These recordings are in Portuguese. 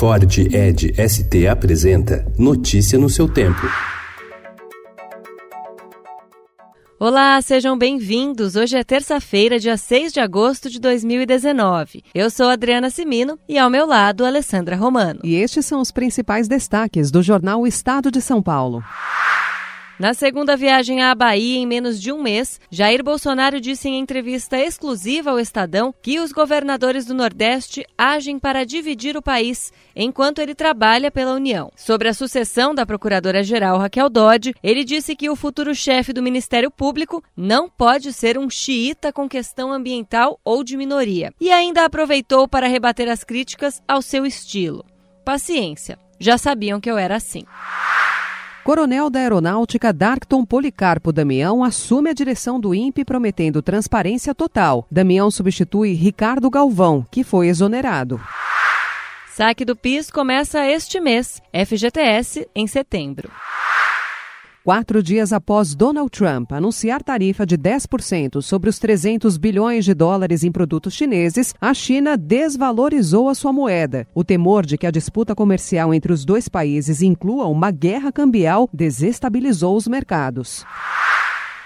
Ford Ed ST apresenta Notícia no seu tempo. Olá, sejam bem-vindos. Hoje é terça-feira, dia 6 de agosto de 2019. Eu sou Adriana Simino e ao meu lado, Alessandra Romano. E estes são os principais destaques do jornal Estado de São Paulo. Na segunda viagem à Bahia em menos de um mês, Jair Bolsonaro disse em entrevista exclusiva ao Estadão que os governadores do Nordeste agem para dividir o país enquanto ele trabalha pela União. Sobre a sucessão da procuradora-geral Raquel Dodge, ele disse que o futuro chefe do Ministério Público não pode ser um xiita com questão ambiental ou de minoria. E ainda aproveitou para rebater as críticas ao seu estilo. Paciência, já sabiam que eu era assim. Coronel da Aeronáutica Darkton Policarpo Damião assume a direção do INPE prometendo transparência total. Damião substitui Ricardo Galvão, que foi exonerado. Saque do PIS começa este mês, FGTS em setembro. Quatro dias após Donald Trump anunciar tarifa de 10% sobre os 300 bilhões de dólares em produtos chineses, a China desvalorizou a sua moeda. O temor de que a disputa comercial entre os dois países inclua uma guerra cambial desestabilizou os mercados.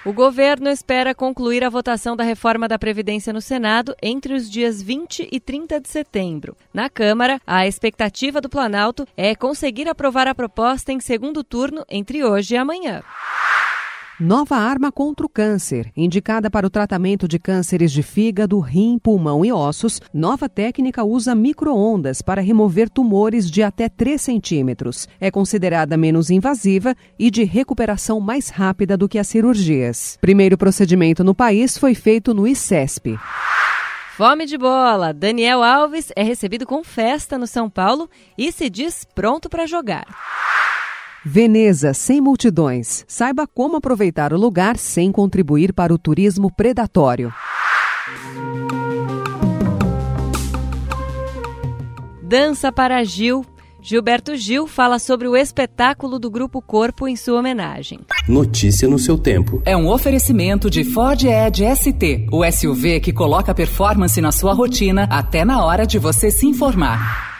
O governo espera concluir a votação da reforma da Previdência no Senado entre os dias 20 e 30 de setembro. Na Câmara, a expectativa do Planalto é conseguir aprovar a proposta em segundo turno entre hoje e amanhã. Nova arma contra o câncer. Indicada para o tratamento de cânceres de fígado, rim, pulmão e ossos, nova técnica usa microondas para remover tumores de até 3 centímetros. É considerada menos invasiva e de recuperação mais rápida do que as cirurgias. Primeiro procedimento no país foi feito no ICESP. Fome de bola! Daniel Alves é recebido com festa no São Paulo e se diz pronto para jogar. Veneza sem multidões. Saiba como aproveitar o lugar sem contribuir para o turismo predatório. Dança para Gil. Gilberto Gil fala sobre o espetáculo do Grupo Corpo em sua homenagem. Notícia no seu tempo. É um oferecimento de Ford Edge ST, o SUV que coloca performance na sua rotina até na hora de você se informar.